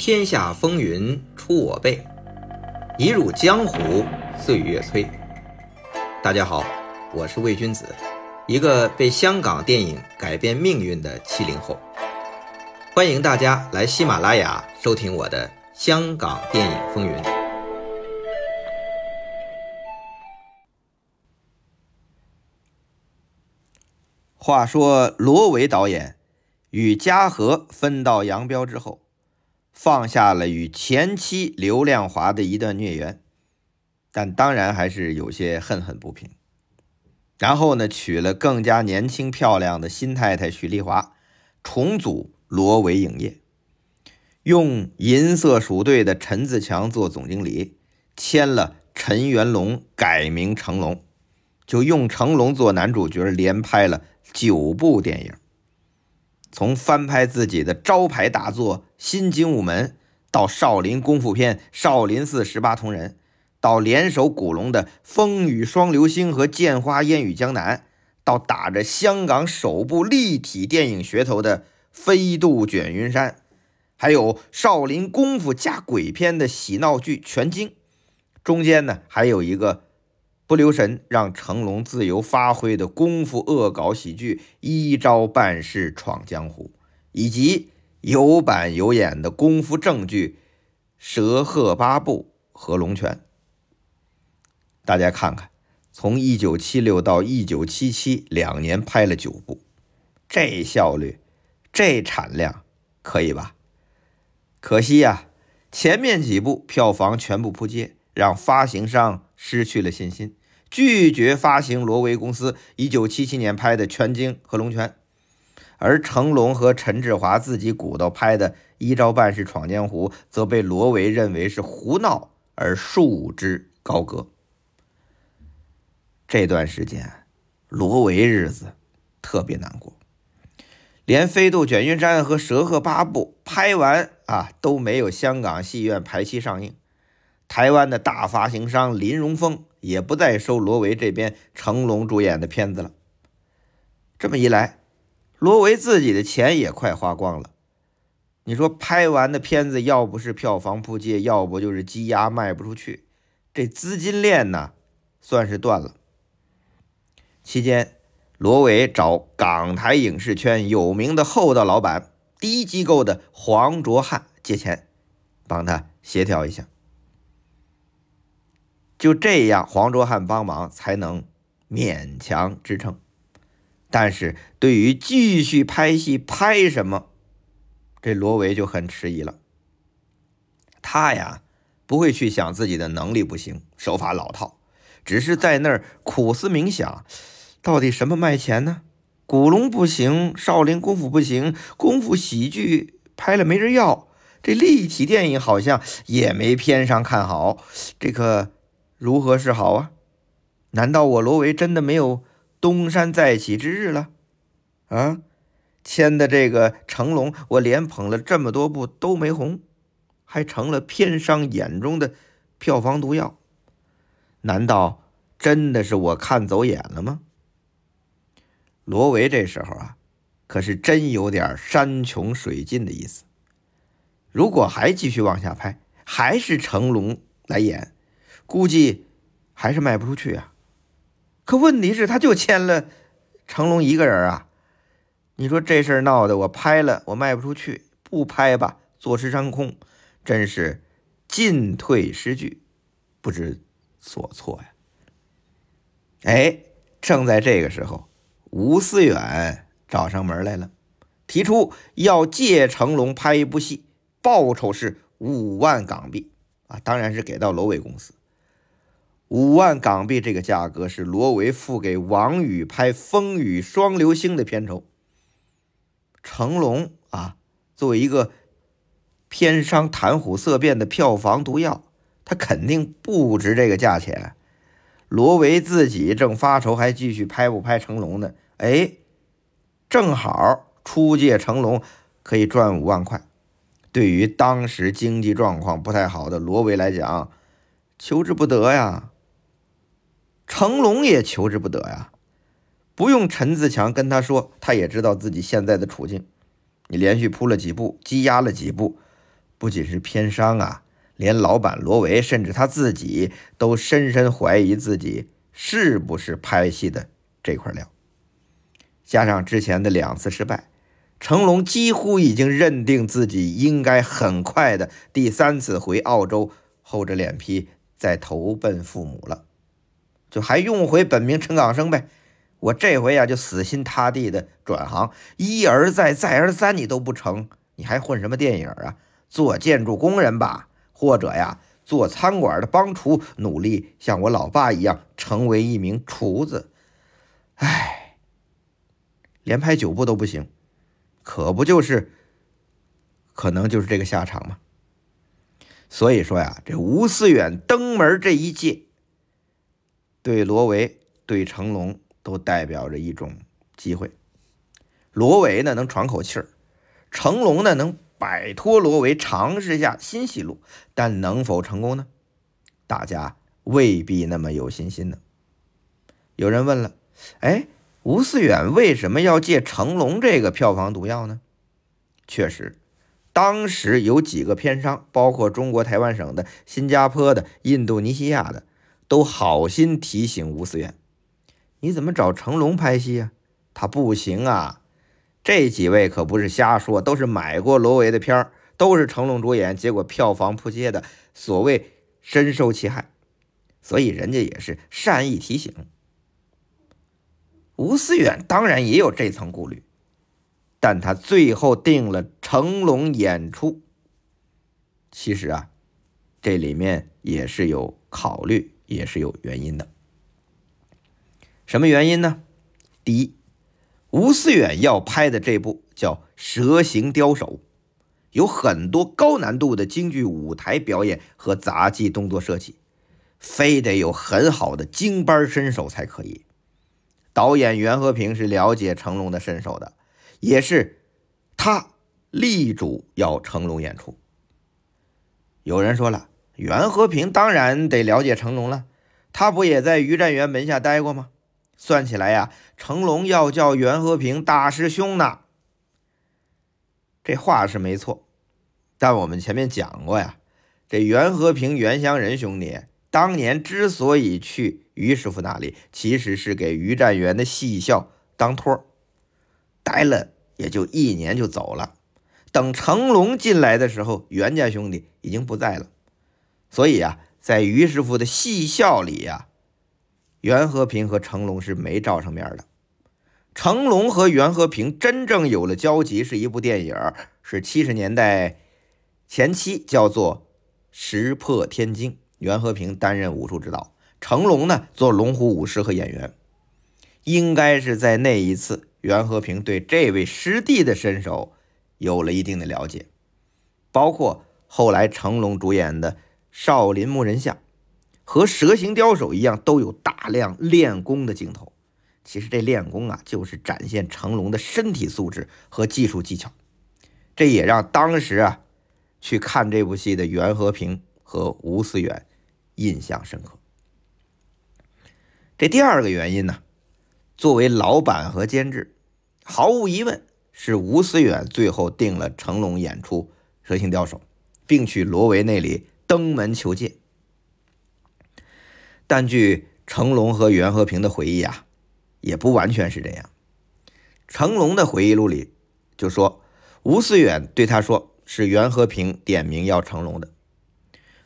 天下风云出我辈，一入江湖岁月催。大家好，我是魏君子，一个被香港电影改变命运的七零后。欢迎大家来喜马拉雅收听我的《香港电影风云》。话说罗维导演与嘉禾分道扬镳之后。放下了与前妻刘亮华的一段孽缘，但当然还是有些恨恨不平。然后呢，娶了更加年轻漂亮的新太太许丽华，重组罗维影业，用银色鼠队的陈自强做总经理，签了陈元龙改名成龙，就用成龙做男主角，连拍了九部电影。从翻拍自己的招牌大作《新精武门》，到少林功夫片《少林寺十八铜人》，到联手古龙的《风雨双流星》和《剑花烟雨江南》，到打着香港首部立体电影噱头的《飞渡卷云山》，还有少林功夫加鬼片的喜闹剧《全经》，中间呢还有一个。不留神让成龙自由发挥的功夫恶搞喜剧《一招半式闯江湖》，以及有板有眼的功夫正剧《蛇鹤八部》和《龙拳》。大家看看，从一九七六到一九七七两年拍了九部，这效率，这产量，可以吧？可惜呀，前面几部票房全部扑街，让发行商失去了信心。拒绝发行罗维公司一九七七年拍的《全经》和《龙拳》，而成龙和陈志华自己鼓捣拍的《一招半式闯江湖》则被罗维认为是胡闹而束之高阁。这段时间，罗维日子特别难过，连《飞渡卷云山》和《蛇鹤八部》拍完啊都没有香港戏院排期上映。台湾的大发行商林荣峰也不再收罗维这边成龙主演的片子了。这么一来，罗维自己的钱也快花光了。你说拍完的片子，要不是票房扑街，要不就是积压卖不出去，这资金链呢，算是断了。期间，罗维找港台影视圈有名的厚道老板第一机构的黄卓汉借钱，帮他协调一下。就这样，黄卓汉帮忙才能勉强支撑。但是对于继续拍戏，拍什么，这罗维就很迟疑了。他呀，不会去想自己的能力不行，手法老套，只是在那儿苦思冥想，到底什么卖钱呢？古龙不行，少林功夫不行，功夫喜剧拍了没人要，这立体电影好像也没片商看好，这个。如何是好啊？难道我罗维真的没有东山再起之日了？啊，签的这个成龙，我连捧了这么多部都没红，还成了片商眼中的票房毒药？难道真的是我看走眼了吗？罗维这时候啊，可是真有点山穷水尽的意思。如果还继续往下拍，还是成龙来演。估计还是卖不出去啊！可问题是，他就签了成龙一个人啊！你说这事儿闹的，我拍了我卖不出去，不拍吧坐吃山空，真是进退失据，不知所措呀！哎，正在这个时候，吴思远找上门来了，提出要借成龙拍一部戏，报酬是五万港币啊，当然是给到罗伟公司。五万港币这个价格是罗维付给王宇拍《风雨双流星》的片酬。成龙啊，作为一个片商谈虎色变的票房毒药，他肯定不值这个价钱。罗维自己正发愁，还继续拍不拍成龙呢？哎，正好出借成龙可以赚五万块。对于当时经济状况不太好的罗维来讲，求之不得呀。成龙也求之不得呀，不用陈自强跟他说，他也知道自己现在的处境。你连续扑了几部，积压了几部，不仅是片商啊，连老板罗维甚至他自己都深深怀疑自己是不是拍戏的这块料。加上之前的两次失败，成龙几乎已经认定自己应该很快的第三次回澳洲，厚着脸皮再投奔父母了，就还用回本名陈港生呗。我这回呀就死心塌地的转行，一而再再而三你都不成，你还混什么电影啊？做建筑工人吧，或者呀，做餐馆的帮厨，努力像我老爸一样成为一名厨子。唉，连拍九部都不行，可不就是，可能就是这个下场吗？所以说呀，这吴思远登门这一届，对罗维、对成龙都代表着一种机会。罗维呢，能喘口气儿；成龙呢，能。摆脱罗维，尝试一下新戏路，但能否成功呢？大家未必那么有信心呢。有人问了：“哎，吴思远为什么要借成龙这个票房毒药呢？”确实，当时有几个片商，包括中国台湾省的、新加坡的、印度尼西亚的，都好心提醒吴思远：“你怎么找成龙拍戏啊？他不行啊！”这几位可不是瞎说，都是买过罗维的片儿，都是成龙主演，结果票房扑街的，所谓深受其害，所以人家也是善意提醒。吴思远当然也有这层顾虑，但他最后定了成龙演出。其实啊，这里面也是有考虑，也是有原因的。什么原因呢？第一。吴思远要拍的这部叫《蛇形刁手》，有很多高难度的京剧舞台表演和杂技动作设计，非得有很好的京班身手才可以。导演袁和平是了解成龙的身手的，也是他力主要成龙演出。有人说了，袁和平当然得了解成龙了，他不也在于占元门下待过吗？算起来呀，成龙要叫袁和平大师兄呢。这话是没错，但我们前面讲过呀，这袁和平、袁湘仁兄弟当年之所以去于师傅那里，其实是给于占元的戏校当托待了也就一年就走了。等成龙进来的时候，袁家兄弟已经不在了，所以啊，在于师傅的戏校里呀。袁和平和成龙是没照上面的。成龙和袁和平真正有了交集，是一部电影，是七十年代前期，叫做《石破天惊》。袁和平担任武术指导，成龙呢做龙虎武师和演员。应该是在那一次，袁和平对这位师弟的身手有了一定的了解，包括后来成龙主演的《少林木人像》。和蛇形刁手一样，都有大量练功的镜头。其实这练功啊，就是展现成龙的身体素质和技术技巧。这也让当时啊去看这部戏的袁和平和吴思远印象深刻。这第二个原因呢，作为老板和监制，毫无疑问是吴思远最后定了成龙演出蛇形刁手，并去罗维那里登门求见。但据成龙和袁和平的回忆啊，也不完全是这样。成龙的回忆录里就说，吴思远对他说是袁和平点名要成龙的。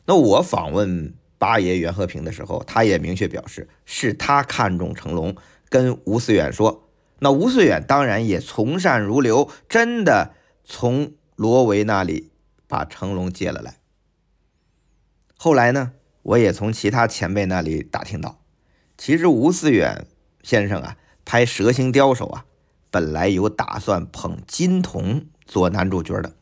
那我访问八爷袁和平的时候，他也明确表示是他看中成龙，跟吴思远说。那吴思远当然也从善如流，真的从罗维那里把成龙接了来。后来呢？我也从其他前辈那里打听到，其实吴思远先生啊，拍《蛇形刁手》啊，本来有打算捧金童做男主角的。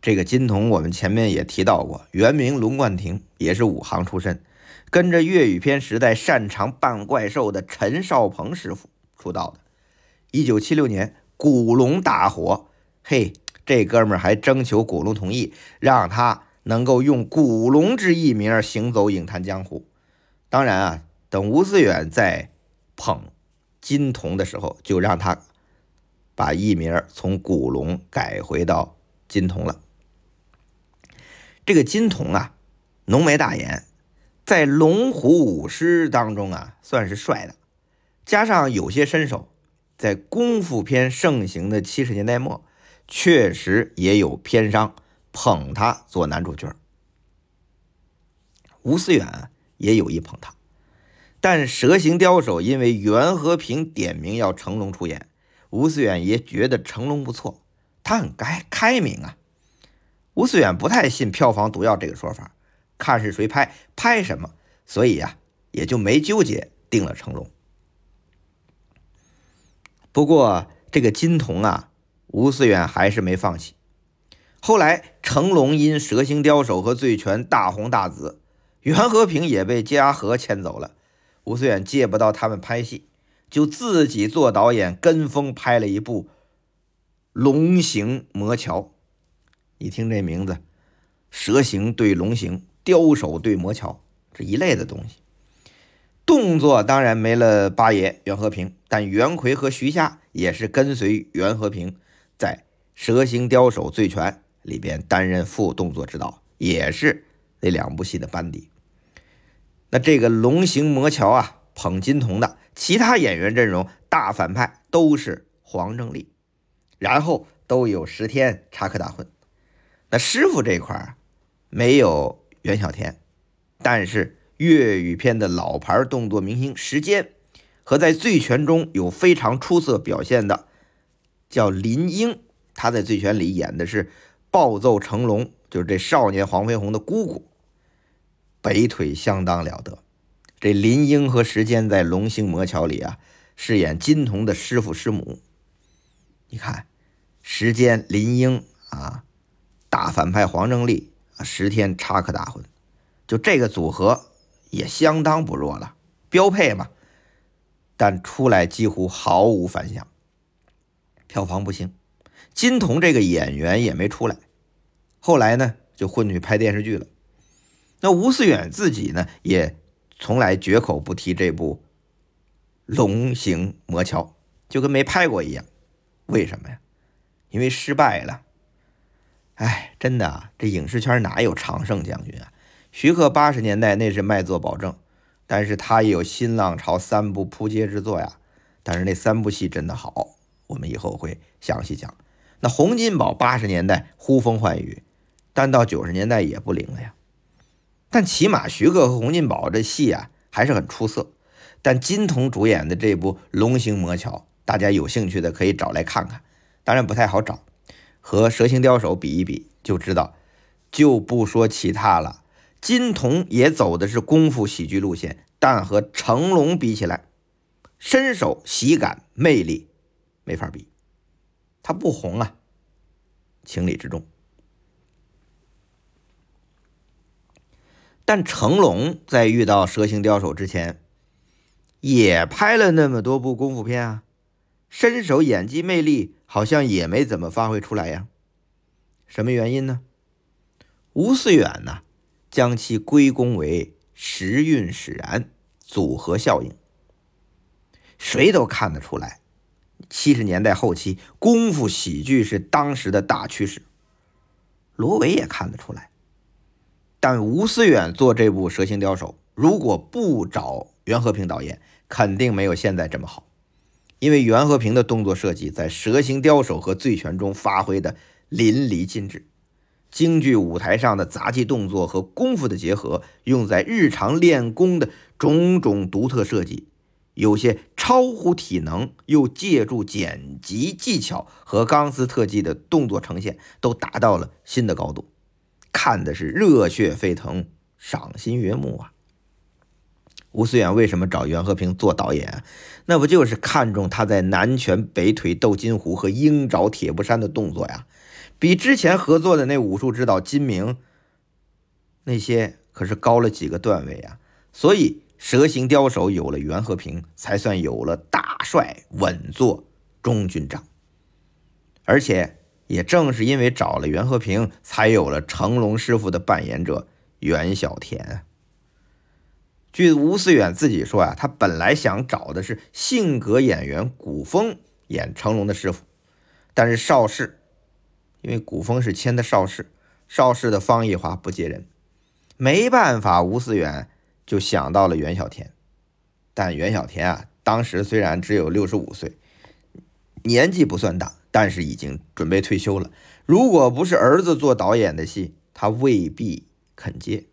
这个金童，我们前面也提到过，原名龙冠廷，也是武行出身，跟着粤语片时代擅长扮怪兽的陈少鹏师傅出道的。一九七六年，古龙大火，嘿，这哥们儿还征求古龙同意，让他。能够用古龙之艺名行走影坛江湖，当然啊，等吴思远在捧金童的时候，就让他把艺名从古龙改回到金童了。这个金童啊，浓眉大眼，在龙虎舞狮当中啊，算是帅的。加上有些身手，在功夫片盛行的七十年代末，确实也有偏商捧他做男主角。吴思远也有意捧他，但蛇形刁手因为袁和平点名要成龙出演，吴思远也觉得成龙不错，他很开开明啊。吴思远不太信票房毒药这个说法，看是谁拍拍什么，所以呀也就没纠结定了成龙。不过这个金童啊，吴思远还是没放弃。后来成龙因蛇形刁手和醉拳大红大紫。袁和平也被嘉禾牵走了，吴思远借不到他们拍戏，就自己做导演，跟风拍了一部《龙形魔桥》。一听这名字，蛇形对龙形，刁手对魔桥，这一类的东西。动作当然没了八爷袁和平，但袁奎和徐夏也是跟随袁和平，在《蛇形刁手醉拳》里边担任副动作指导，也是那两部戏的班底。那这个龙行魔桥啊，捧金童的其他演员阵容大反派都是黄正利，然后都有石天、插科打诨。那师傅这块儿没有袁小天，但是粤语片的老牌动作明星石坚和在醉拳中有非常出色表现的叫林英，他在醉拳里演的是暴揍成龙，就是这少年黄飞鸿的姑姑。北腿相当了得，这林英和时间在《龙兴魔桥》里啊，饰演金童的师傅师母。你看，时间林英啊，大反派黄正利啊，十天插科打诨，就这个组合也相当不弱了，标配嘛。但出来几乎毫无反响，票房不行，金童这个演员也没出来。后来呢，就混去拍电视剧了。那吴思远自己呢，也从来绝口不提这部《龙行魔桥》，就跟没拍过一样。为什么呀？因为失败了。哎，真的啊，这影视圈哪有常胜将军啊？徐克八十年代那是卖座保证，但是他也有新浪潮三部扑街之作呀。但是那三部戏真的好，我们以后会详细讲。那洪金宝八十年代呼风唤雨，但到九十年代也不灵了呀。但起码徐克和洪金宝这戏啊还是很出色。但金童主演的这部《龙行魔桥》，大家有兴趣的可以找来看看。当然不太好找，和《蛇形刁手》比一比就知道。就不说其他了，金童也走的是功夫喜剧路线，但和成龙比起来，身手、喜感、魅力没法比。他不红啊，情理之中。但成龙在遇到蛇形刁手之前，也拍了那么多部功夫片啊，身手、演技、魅力好像也没怎么发挥出来呀。什么原因呢？吴思远呢，将其归功为时运使然组合效应。谁都看得出来，七十年代后期功夫喜剧是当时的大趋势。罗维也看得出来。但吴思远做这部《蛇形刁手》，如果不找袁和平导演，肯定没有现在这么好。因为袁和平的动作设计在《蛇形刁手》和《醉拳》中发挥的淋漓尽致，京剧舞台上的杂技动作和功夫的结合，用在日常练功的种种独特设计，有些超乎体能，又借助剪辑技巧和钢丝特技的动作呈现，都达到了新的高度。看的是热血沸腾，赏心悦目啊！吴思远为什么找袁和平做导演？那不就是看中他在南拳北腿斗金虎和鹰爪铁布衫的动作呀？比之前合作的那武术指导金明那些可是高了几个段位啊！所以蛇形刁手有了袁和平，才算有了大帅稳坐中军帐，而且。也正是因为找了袁和平，才有了成龙师傅的扮演者袁小田。据吴思远自己说啊，他本来想找的是性格演员古风演成龙的师傅，但是邵氏，因为古风是签的邵氏，邵氏的方逸华不接人，没办法，吴思远就想到了袁小田。但袁小田啊，当时虽然只有六十五岁，年纪不算大，但是已经准备退休了。如果不是儿子做导演的戏，他未必肯接。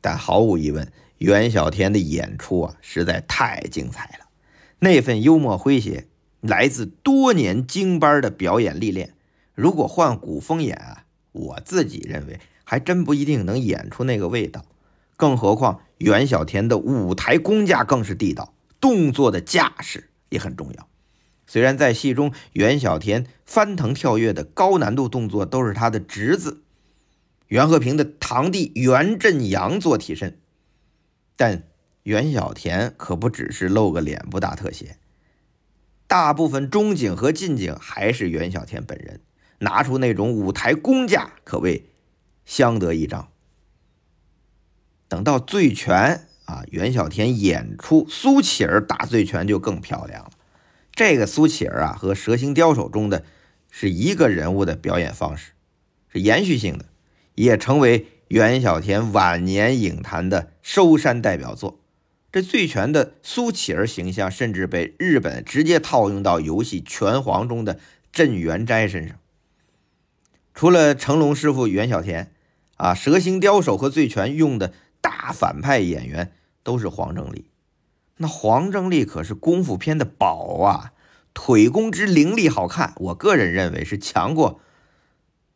但毫无疑问，袁小田的演出啊，实在太精彩了。那份幽默诙谐，来自多年精班的表演历练。如果换古风演啊，我自己认为还真不一定能演出那个味道。更何况袁小田的舞台功架更是地道，动作的架势也很重要。虽然在戏中，袁小田翻腾跳跃的高难度动作都是他的侄子袁和平的堂弟袁振阳做替身，但袁小田可不只是露个脸不打特写，大部分中景和近景还是袁小田本人拿出那种舞台功架，可谓相得益彰。等到醉拳啊，袁小田演出苏乞儿打醉拳就更漂亮了。这个苏乞儿啊，和蛇形刁手中的是一个人物的表演方式，是延续性的，也成为袁小田晚年影坛的收山代表作。这醉拳的苏乞儿形象，甚至被日本直接套用到游戏《拳皇》中的镇元斋身上。除了成龙师傅袁小田啊，蛇形刁手和醉拳用的。大反派演员都是黄正利，那黄正利可是功夫片的宝啊，腿功之凌厉好看，我个人认为是强过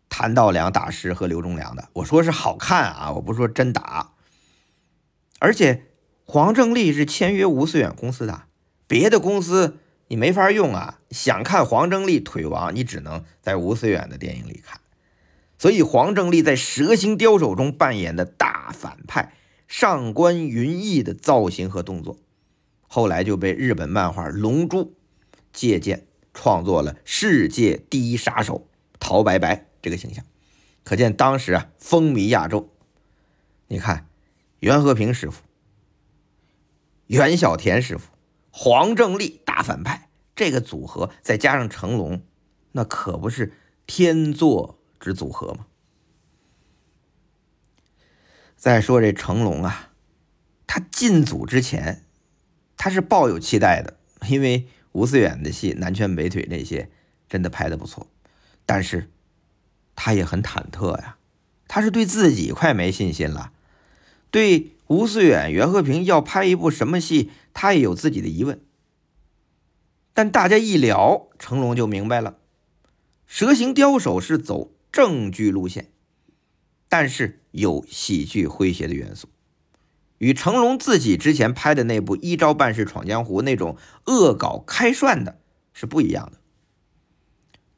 谭道良大师和刘忠良的。我说是好看啊，我不说真打。而且黄正利是签约吴思远公司的，别的公司你没法用啊。想看黄正利腿王，你只能在吴思远的电影里看。所以，黄正利在《蛇形刁手》中扮演的大反派上官云逸的造型和动作，后来就被日本漫画《龙珠》借鉴创作了世界第一杀手陶白白这个形象，可见当时啊风靡亚洲。你看，袁和平师傅、袁小田师傅、黄正利大反派这个组合，再加上成龙，那可不是天作。之组合嘛。再说这成龙啊，他进组之前，他是抱有期待的，因为吴思远的戏南拳北腿那些真的拍的不错，但是他也很忐忑呀，他是对自己快没信心了，对吴思远、袁和平要拍一部什么戏，他也有自己的疑问。但大家一聊，成龙就明白了，蛇形刁手是走。正剧路线，但是有喜剧诙谐的元素，与成龙自己之前拍的那部《一招半式闯江湖》那种恶搞开涮的是不一样的。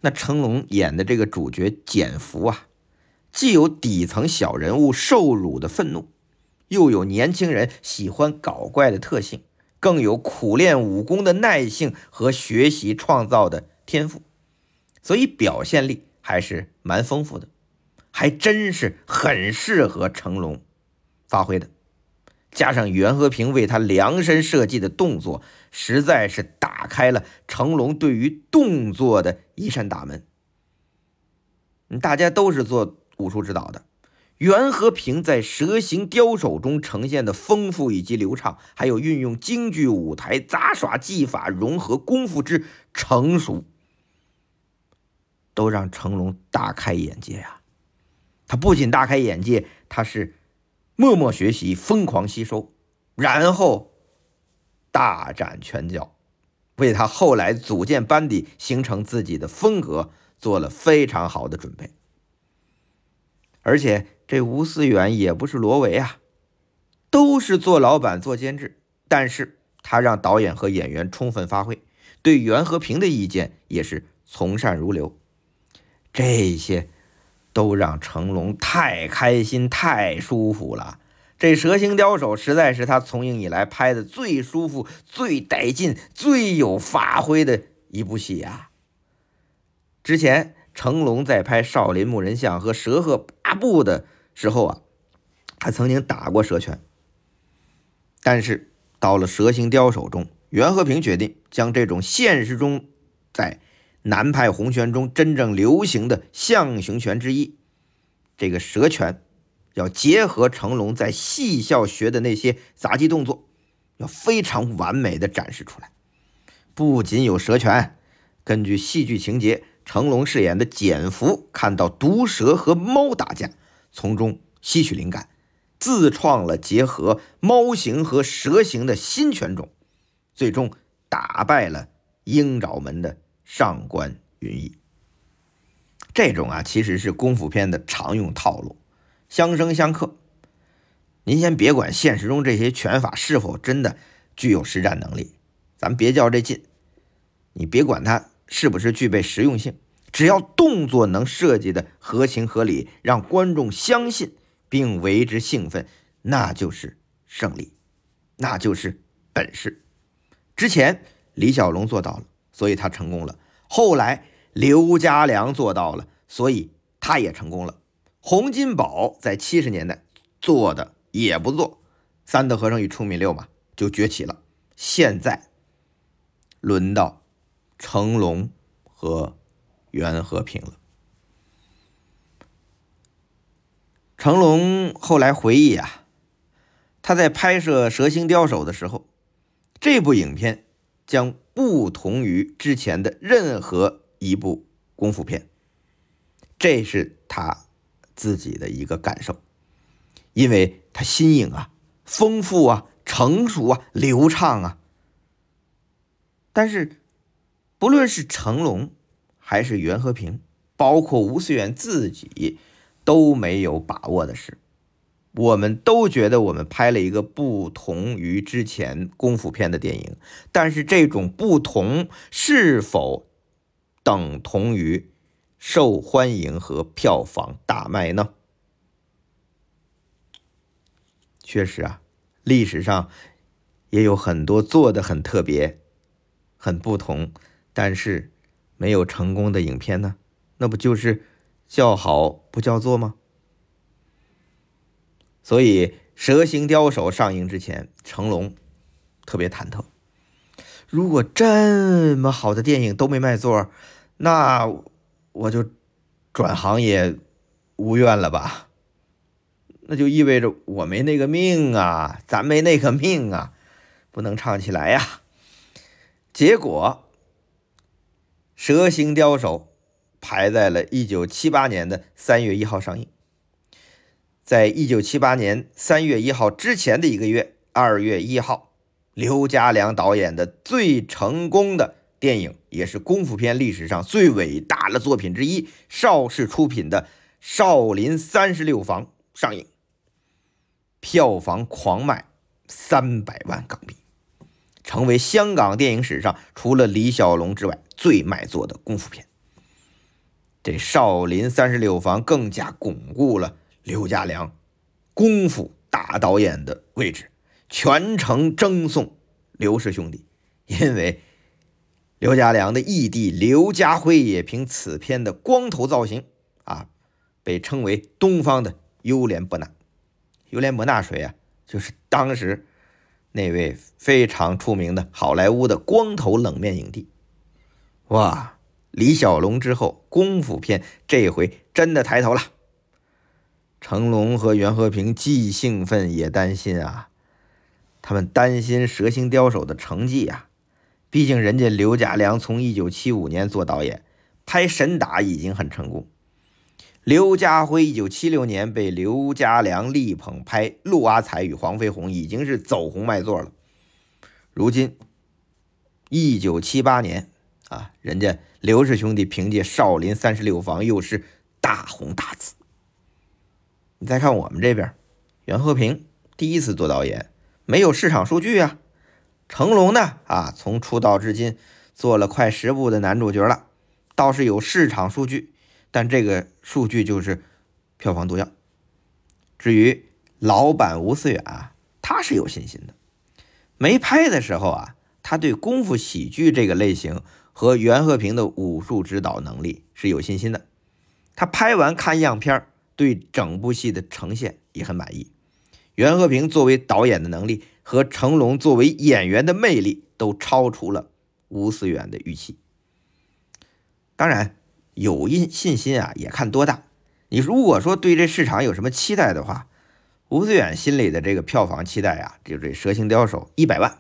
那成龙演的这个主角简福啊，既有底层小人物受辱的愤怒，又有年轻人喜欢搞怪的特性，更有苦练武功的耐性和学习创造的天赋，所以表现力。还是蛮丰富的，还真是很适合成龙发挥的。加上袁和平为他量身设计的动作，实在是打开了成龙对于动作的一扇大门。大家都是做武术指导的，袁和平在蛇形刁手中呈现的丰富以及流畅，还有运用京剧舞台杂耍技法融合功夫之成熟。都让成龙大开眼界呀！他不仅大开眼界，他是默默学习、疯狂吸收，然后大展拳脚，为他后来组建班底、形成自己的风格做了非常好的准备。而且这吴思远也不是罗维啊，都是做老板、做监制，但是他让导演和演员充分发挥，对袁和平的意见也是从善如流。这些都让成龙太开心、太舒服了。这《蛇形刁手》实在是他从影以来拍的最舒服、最带劲、最有发挥的一部戏啊！之前成龙在拍《少林木人像》和《蛇鹤八部》的时候啊，他曾经打过蛇拳。但是到了《蛇形刁手》中，袁和平决定将这种现实中在南派洪拳中真正流行的象形拳之一，这个蛇拳要结合成龙在戏校学的那些杂技动作，要非常完美的展示出来。不仅有蛇拳，根据戏剧情节，成龙饰演的简福看到毒蛇和猫打架，从中吸取灵感，自创了结合猫形和蛇形的新拳种，最终打败了鹰爪门的上官云逸。这种啊，其实是功夫片的常用套路，相生相克。您先别管现实中这些拳法是否真的具有实战能力，咱别较这劲。你别管它是不是具备实用性，只要动作能设计的合情合理，让观众相信并为之兴奋，那就是胜利，那就是本事。之前李小龙做到了，所以他成功了。后来刘家良做到了，所以他也成功了。洪金宝在七十年代做的也不错，三德和尚与出米六嘛就崛起了。现在轮到。成龙和袁和平了。成龙后来回忆啊，他在拍摄《蛇形刁手》的时候，这部影片将不同于之前的任何一部功夫片，这是他自己的一个感受，因为他新颖啊、丰富啊、成熟啊、流畅啊，但是。不论是成龙，还是袁和平，包括吴思远自己，都没有把握的是，我们都觉得我们拍了一个不同于之前功夫片的电影，但是这种不同是否等同于受欢迎和票房大卖呢？确实啊，历史上也有很多做的很特别、很不同。但是，没有成功的影片呢？那不就是叫好不叫座吗？所以，《蛇形刁手》上映之前，成龙特别忐忑。如果这么好的电影都没卖座，那我就转行也无怨了吧？那就意味着我没那个命啊，咱没那个命啊，不能唱起来呀。结果。蛇形刁手排在了一九七八年的三月一号上映。在一九七八年三月一号之前的一个月，二月一号，刘家良导演的最成功的电影，也是功夫片历史上最伟大的作品之一——邵氏出品的《少林三十六房》上映，票房狂卖三百万港币。成为香港电影史上除了李小龙之外最卖座的功夫片。这《少林三十六房》更加巩固了刘家良功夫大导演的位置，全程争送刘氏兄弟。因为刘家良的义弟刘家辉也凭此片的光头造型啊，被称为东方的优莲伯纳。优莲伯纳谁啊？就是当时。那位非常出名的好莱坞的光头冷面影帝，哇！李小龙之后，功夫片这回真的抬头了。成龙和袁和平既兴奋也担心啊，他们担心《蛇形刁手》的成绩啊。毕竟人家刘家良从一九七五年做导演，拍《神打》已经很成功。刘家辉一九七六年被刘家良力捧拍《陆阿彩与黄飞鸿》，已经是走红卖座了。如今一九七八年啊，人家刘氏兄弟凭借《少林三十六房》又是大红大紫。你再看我们这边，袁和平第一次做导演，没有市场数据啊。成龙呢啊，从出道至今做了快十部的男主角了，倒是有市场数据。但这个数据就是票房毒药。至于老板吴思远啊，他是有信心的。没拍的时候啊，他对功夫喜剧这个类型和袁和平的武术指导能力是有信心的。他拍完看样片儿，对整部戏的呈现也很满意。袁和平作为导演的能力和成龙作为演员的魅力都超出了吴思远的预期。当然。有印信心啊，也看多大。你如果说对这市场有什么期待的话，吴思远心里的这个票房期待啊，就这《蛇形刁手》一百万，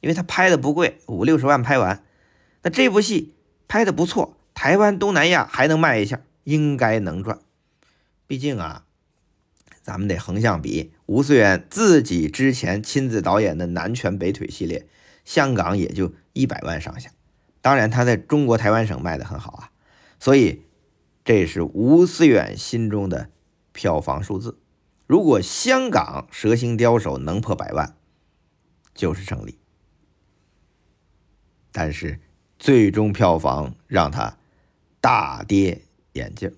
因为他拍的不贵，五六十万拍完。那这部戏拍的不错，台湾、东南亚还能卖一下，应该能赚。毕竟啊，咱们得横向比，吴思远自己之前亲自导演的《南拳北腿》系列，香港也就一百万上下。当然，他在中国台湾省卖的很好啊，所以。这是吴思远心中的票房数字。如果香港《蛇形刁手》能破百万，就是胜利。但是最终票房让他大跌眼镜。《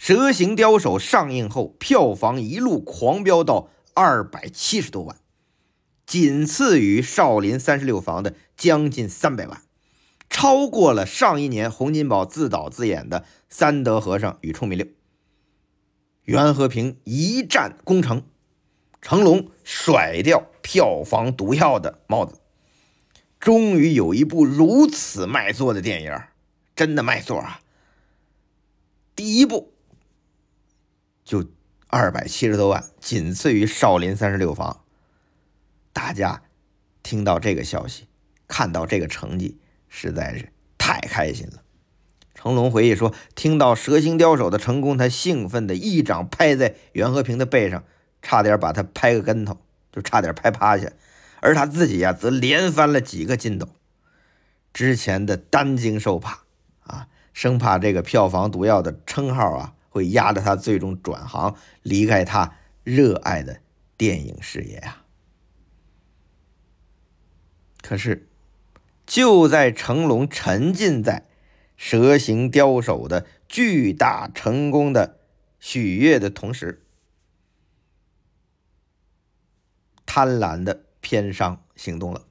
蛇形刁手》上映后，票房一路狂飙到二百七十多万，仅次于《少林三十六房》的将近三百万。超过了上一年洪金宝自导自演的《三德和尚与聪明六》，袁和平一战功成，成龙甩掉票房毒药的帽子，终于有一部如此卖座的电影，真的卖座啊！第一部就二百七十多万，仅次于《少林三十六房》。大家听到这个消息，看到这个成绩。实在是太开心了。成龙回忆说：“听到蛇形刁手的成功，他兴奋的一掌拍在袁和平的背上，差点把他拍个跟头，就差点拍趴下。而他自己呀，则连翻了几个筋斗。之前的担惊受怕啊，生怕这个票房毒药的称号啊，会压着他最终转行，离开他热爱的电影事业啊。可是。”就在成龙沉浸在蛇形刁手的巨大成功的喜悦的同时，贪婪的片商行动了。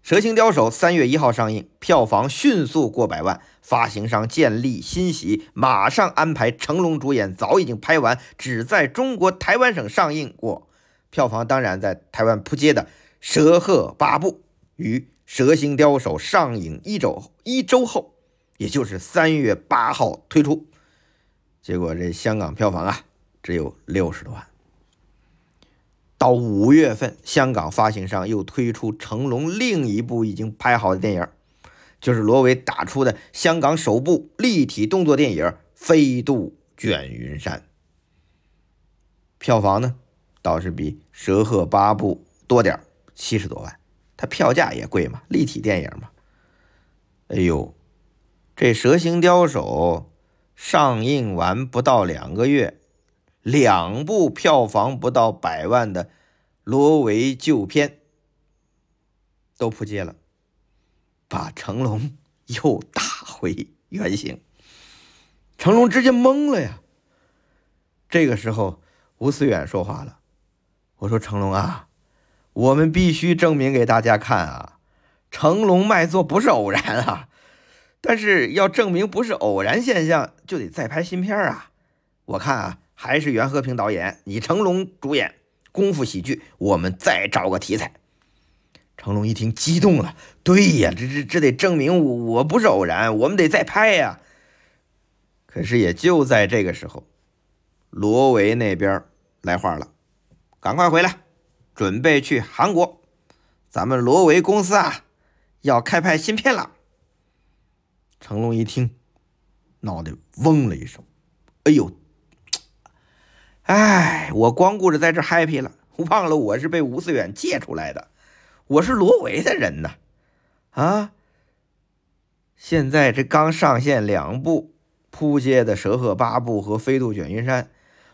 蛇形刁手三月一号上映，票房迅速过百万。发行商建立欣喜马上安排成龙主演，早已经拍完，只在中国台湾省上映过。票房当然在台湾扑街的《蛇鹤八部》与。《蛇形刁手》上映一周一周后，也就是三月八号推出，结果这香港票房啊只有六十多万。到五月份，香港发行商又推出成龙另一部已经拍好的电影，就是罗维打出的香港首部立体动作电影《飞渡卷云山》，票房呢倒是比《蛇鹤八部》多点七十多万。它票价也贵嘛，立体电影嘛。哎呦，这《蛇形刁手》上映完不到两个月，两部票房不到百万的罗维旧片都扑街了，把成龙又打回原形。成龙直接懵了呀。这个时候，吴思远说话了：“我说成龙啊。”我们必须证明给大家看啊，成龙卖座不是偶然啊，但是要证明不是偶然现象，就得再拍新片啊。我看啊，还是袁和平导演，你成龙主演功夫喜剧，我们再找个题材。成龙一听激动了，对呀，这这这得证明我我不是偶然，我们得再拍呀。可是也就在这个时候，罗维那边来话了，赶快回来。准备去韩国，咱们罗维公司啊，要开拍新片了。成龙一听，脑袋嗡了一声，哎呦，哎，我光顾着在这 happy 了，忘了我是被吴思远借出来的，我是罗维的人呢，啊！现在这刚上线两部扑街的《蛇鹤八部》和《飞渡卷云山》。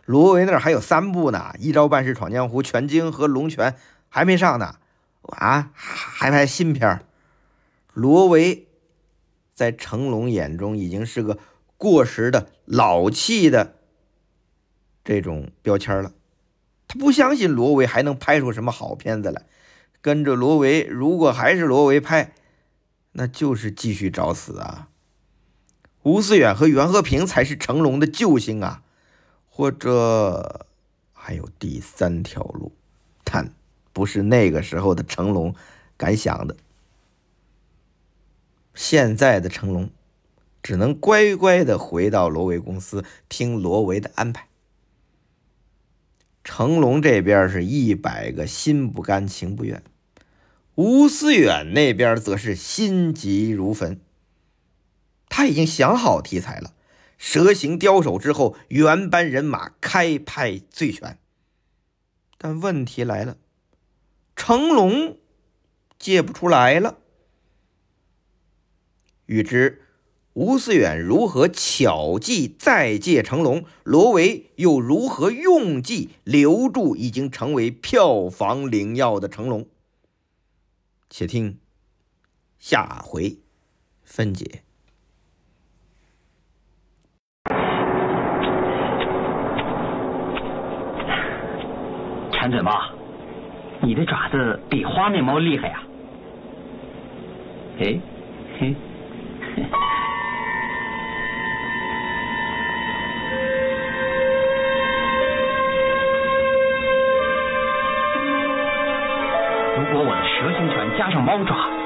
罗维那儿还有三部呢，《一招半式闯江湖》、《全经》和《龙泉》还没上呢，啊，还拍新片罗维在成龙眼中已经是个过时的老气的这种标签了，他不相信罗维还能拍出什么好片子来。跟着罗维，如果还是罗维拍，那就是继续找死啊！吴思远和袁和平才是成龙的救星啊！或者还有第三条路，但不是那个时候的成龙敢想的。现在的成龙只能乖乖的回到罗维公司，听罗维的安排。成龙这边是一百个心不甘情不愿，吴思远那边则是心急如焚。他已经想好题材了，蛇形刁手之后，原班人马开拍醉拳。但问题来了，成龙借不出来了。欲知吴思远如何巧计再借成龙，罗维又如何用计留住已经成为票房灵药的成龙，且听下回分解。馋嘴猫，你的爪子比花面猫厉害呀！哎，嘿，加上猫爪。